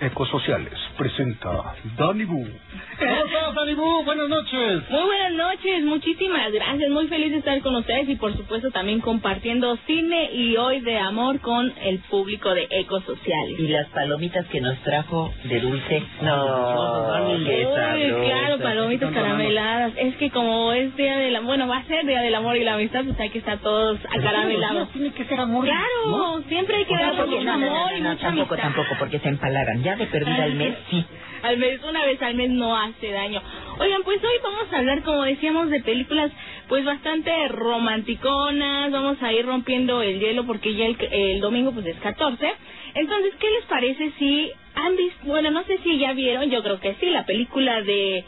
Ecosociales presenta Dani Boo. ¿Cómo estás, Dani Boo? Buenas noches. Muy buenas noches, muchísimas gracias. Muy feliz de estar con ustedes y, por supuesto, también compartiendo cine y hoy de amor con el público de Ecosociales. Y las palomitas que nos trajo de dulce. No, Uy, qué sabroso. claro, palomitas carameladas. Es que como es día del amor, bueno, va a ser día del amor y la amistad, pues hay que estar todos acaramelados. Tiene que ser amor. Claro, siempre hay que dar mucho no, no, amor no, y no, mucha tampoco, amistad. tampoco, porque se empalagan. Ya de perdida al mes, sí. Al mes, una vez al mes no hace daño. Oigan, pues hoy vamos a hablar, como decíamos, de películas pues bastante romanticonas. Vamos a ir rompiendo el hielo porque ya el, el domingo pues es 14. Entonces, ¿qué les parece si han visto, bueno, no sé si ya vieron, yo creo que sí, la película de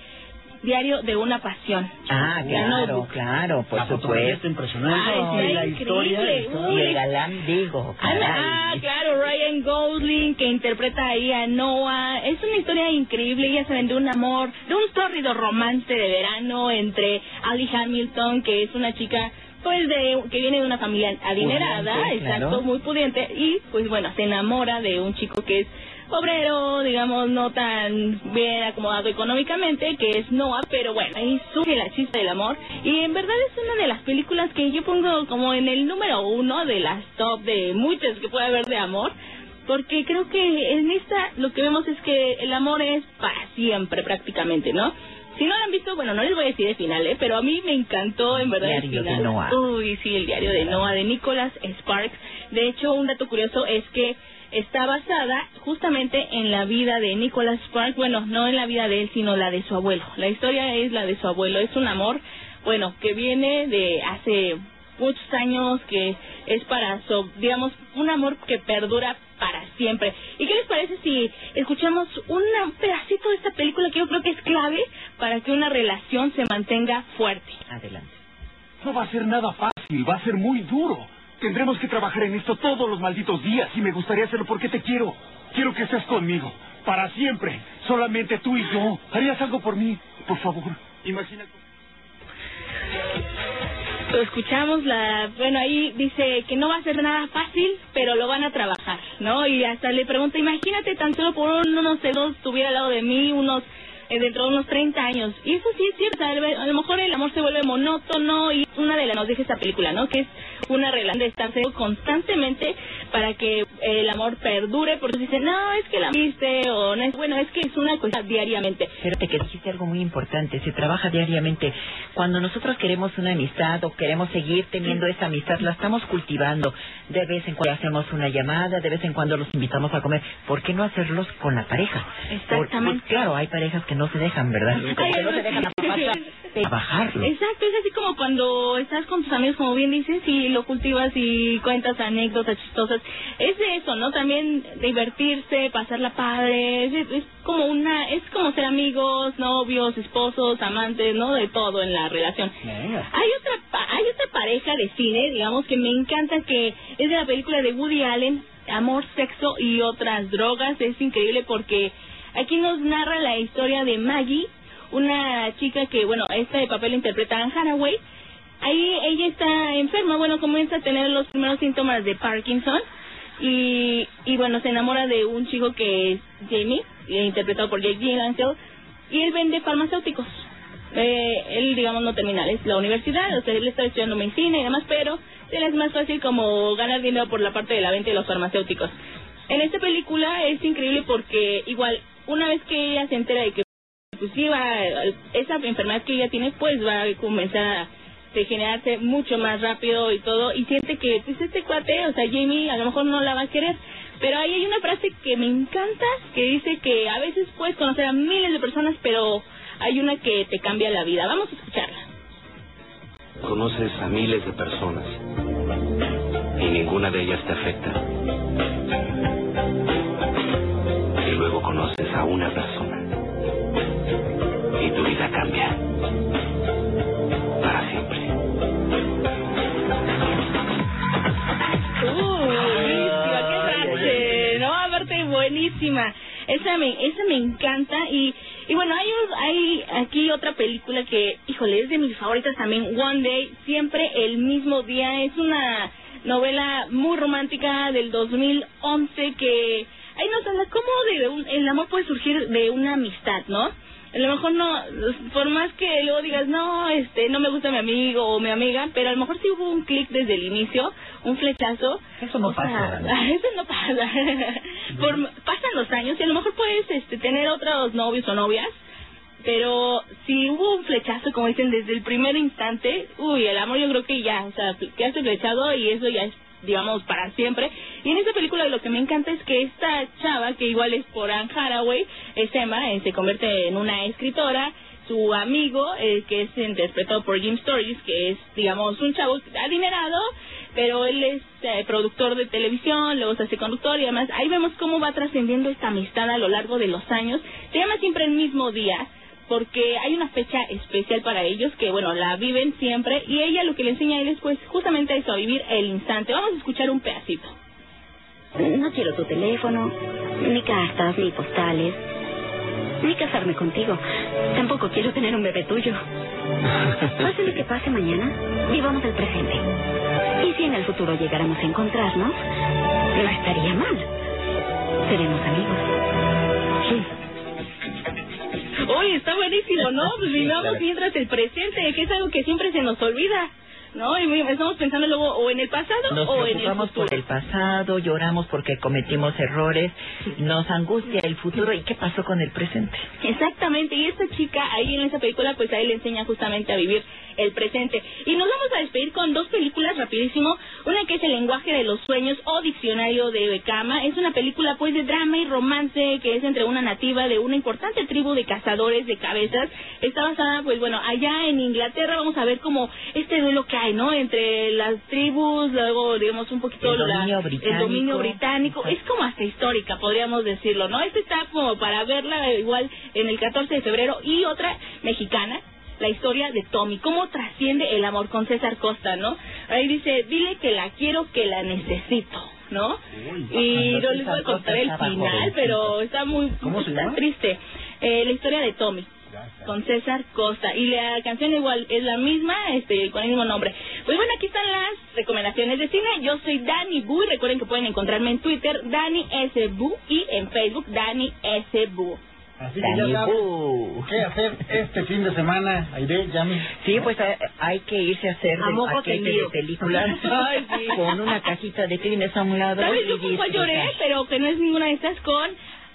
Diario de una Pasión. Ah, La claro, claro, por La supuesto. impresionante. Ay, y está la historia. la increíble. historia. Y el galán, digo, Ah, caray. claro, Ryan Gosling que interpreta ahí a Noah. Es una historia increíble, ya saben, de un amor, de un tórrido romance de verano entre Ali Hamilton, que es una chica pues de que viene de una familia adinerada, Pudiente, exacto, claro. muy pudiente y pues bueno, se enamora de un chico que es obrero, digamos, no tan bien acomodado económicamente, que es Noah, pero bueno, ahí surge la chispa del amor. Y en verdad es una de las películas que yo pongo como en el número uno de las top de muchas que puede haber de amor. Porque creo que en esta lo que vemos es que el amor es para siempre prácticamente, ¿no? Si no lo han visto, bueno, no les voy a decir el final, ¿eh? pero a mí me encantó en verdad Diario el de final. Noah. Uy, sí, el diario de Noah de Nicholas Sparks. De hecho, un dato curioso es que está basada justamente en la vida de Nicholas Sparks. Bueno, no en la vida de él, sino la de su abuelo. La historia es la de su abuelo. Es un amor, bueno, que viene de hace muchos años, que es para, so- digamos, un amor que perdura para siempre. ¿Y qué les parece si escuchamos un pedacito de esta película que yo creo que es clave para que una relación se mantenga fuerte? Adelante. No va a ser nada fácil, va a ser muy duro. Tendremos que trabajar en esto todos los malditos días y me gustaría hacerlo porque te quiero. Quiero que estés conmigo. Para siempre. Solamente tú y yo. ¿Harías algo por mí? Por favor. Imagina. Escuchamos, la, bueno, ahí dice que no va a ser nada fácil, pero lo van a trabajar, ¿no? Y hasta le pregunta, imagínate tan solo por un- unos segundos estuviera al lado de mí, unos eh, dentro de unos 30 años. Y eso sí es cierto, a lo- mejor el amor se vuelve monótono y una de las nos deja esta película, ¿no? Que es una relación de estarse constantemente para que el amor perdure, porque dicen, no, es que la viste, o no es, bueno, es que es una cosa diariamente. Fíjate que dijiste algo muy importante, se trabaja diariamente. Cuando nosotros queremos una amistad o queremos seguir teniendo esa amistad, la estamos cultivando. De vez en cuando hacemos una llamada, de vez en cuando los invitamos a comer. ¿Por qué no hacerlos con la pareja? Por- Exactamente. pues, claro, hay parejas que no se dejan, ¿verdad? Como que no se dejan apapachar. Trabajarlo. Exacto, es así como cuando estás con tus amigos, como bien dices, y lo cultivas y cuentas anécdotas chistosas. Es de eso, ¿no? También divertirse, pasarla padre, es, es como una, es como ser amigos, novios, esposos, amantes, ¿no? De todo en la relación. Venga. Hay otra, hay otra pareja de cine, digamos, que me encanta, que es de la película de Woody Allen, Amor, Sexo y otras drogas. Es increíble porque aquí nos narra la historia de Maggie, una chica que, bueno, este papel lo interpreta Anne Hathaway. Ahí ella está enferma, bueno, comienza a tener los primeros síntomas de Parkinson y, y bueno, se enamora de un chico que es Jamie, eh, interpretado por Jake Gyllenhaal, y él vende farmacéuticos. Eh, él, digamos, no termina es la universidad, o sea, él está estudiando medicina y demás, pero le es más fácil como ganar dinero por la parte de la venta de los farmacéuticos. En esta película es increíble porque igual, una vez que ella se entera de que pues esa enfermedad que ella tiene, pues va a comenzar a degenerarse mucho más rápido y todo, y siente que pues este cuate, o sea, Jamie a lo mejor no la va a querer. Pero ahí hay una frase que me encanta, que dice que a veces puedes conocer a miles de personas, pero hay una que te cambia la vida. Vamos a escucharla. Conoces a miles de personas y ninguna de ellas te afecta. Y luego conoces a una persona y tu vida cambia para siempre. Uh, buenísima, qué frase, ¿no? Aparte, buenísima. Esa me, esa me encanta y, y bueno, hay, un- hay aquí otra película que, híjole, es de mis favoritas también, One Day, siempre el mismo día. Es una novela muy romántica del 2011 que ahí nos habla cómo de un, el amor puede surgir de una amistad, ¿no? A lo mejor no, por más que luego digas, no, este, no me gusta mi amigo o mi amiga, pero a lo mejor sí hubo un clic desde el inicio, un flechazo. Eso no O sea, pasa, ¿no? Eso no pasa. Por- pasan los años y a lo mejor puedes este, tener otros novios o novias, pero si hubo un flechazo, como dicen, desde el primer instante, uy, el amor yo creo que ya, o sea, quedaste flechado y eso ya es, digamos, para siempre. Y en esta película lo que me encanta es que esta chava, que igual es por Anne Haraway, es Emma, eh, se convierte en una escritora, su amigo, eh, que es interpretado por Jim Stories, que es, digamos, un chavo adinerado, pero él es eh, productor de televisión, luego se hace conductor y además ahí vemos cómo va trascendiendo esta amistad a lo largo de los años. Se llama siempre el mismo día, porque hay una fecha especial para ellos que, bueno, la viven siempre y ella lo que le enseña a él es, pues, justamente eso, a vivir el instante. Vamos a escuchar un pedacito. No quiero tu teléfono, ni cartas, ni postales, ni casarme contigo. Tampoco quiero tener un bebé tuyo. Pase lo que pase mañana, vivamos el presente. Y si en el futuro llegáramos a encontrarnos, no estaría mal. Seremos amigos. Uy, está buenísimo, ¿no? Pues vivamos mientras el presente, que es algo que siempre se nos olvida, ¿no? Y estamos pensando luego o en el pasado Nos o en el futuro. por el pasado, lloramos porque cometimos errores, nos angustia el futuro. ¿Y qué pasó con el presente? Exactamente, y esta chica ahí en esa película pues a él le enseña justamente a vivir el presente. Y nos vamos a despedir con dos películas rapidísimo, una que es El lenguaje de los sueños o Diccionario de Becama, es una película pues de drama y romance que es entre una nativa de una importante tribu de cazadores de cabezas, está basada pues bueno, allá en Inglaterra vamos a ver como este duelo que hay, ¿no? Entre las tribus, luego digamos un poquito El dominio la, británico. el dominio británico, es como hasta histórica, podríamos decirlo, ¿no? Este está como para verla igual en el 14 de febrero y otra mexicana, la historia de Tommy, cómo trasciende el amor con César Costa, ¿no? Ahí dice, dile que la quiero, que la necesito, ¿no? y no les voy a contar el final, pero está muy ¿Cómo se está triste. Eh, la historia de Tommy con César Costa. Y la canción igual es la misma este con el mismo nombre. Pues bueno aquí están las recomendaciones de cine. Yo soy Dani Bu y recuerden que pueden encontrarme en Twitter Dani S Bu y en Facebook Dani S Bu Así que ya Dani sabes qué hacer este fin de semana, Aide, Yami. Sí, pues eh, hay que irse a hacer A moco paquete de películas Ay, sí. con una cajita de clines a un lado. sabes y yo con cuál lloré pero que no es ninguna de estas con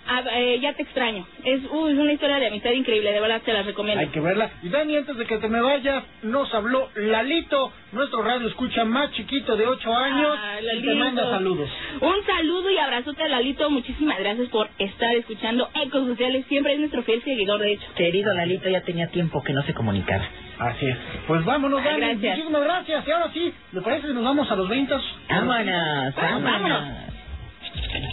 ah, eh, ya te extraño es, uy, es una historia de amistad increíble de verdad te la recomiendo Hay que verla. Y Dani, antes de que te me vayas, nos habló Lalito, nuestro radio escucha más chiquito de 8 años, Ah, y te manda saludos. Un saludo y abrazote a Lalito. Muchísimas gracias por estar escuchando Ecos Sociales. Siempre es nuestro fiel seguidor, de hecho. Querido Lalito, ya tenía tiempo que no se comunicaba. Así es. Pues vámonos, Ay, Dani. gracias. Muchísimas gracias. Y ahora sí, ¿le parece que nos vamos a los 20? Vámonos, Vámonos. vámonos.